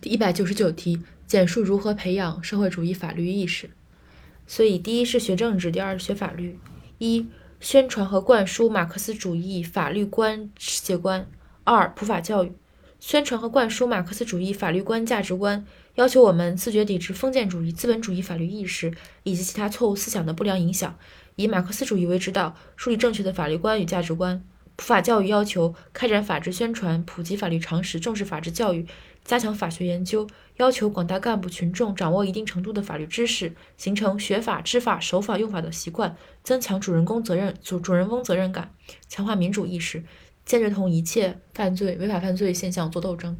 第一百九十九题，简述如何培养社会主义法律意识。所以，第一是学政治，第二是学法律。一、宣传和灌输马克思主义法律观世界观；二、普法教育。宣传和灌输马克思主义法律观价值观，要求我们自觉抵制封建主义、资本主义法律意识以及其他错误思想的不良影响，以马克思主义为指导，树立正确的法律观与价值观。普法教育要求开展法治宣传，普及法律常识，重视法治教育，加强法学研究，要求广大干部群众掌握一定程度的法律知识，形成学法、知法、守法、用法的习惯，增强主人公责任主主人翁责任感，强化民主意识，坚决同一切犯罪违法犯罪现象作斗争。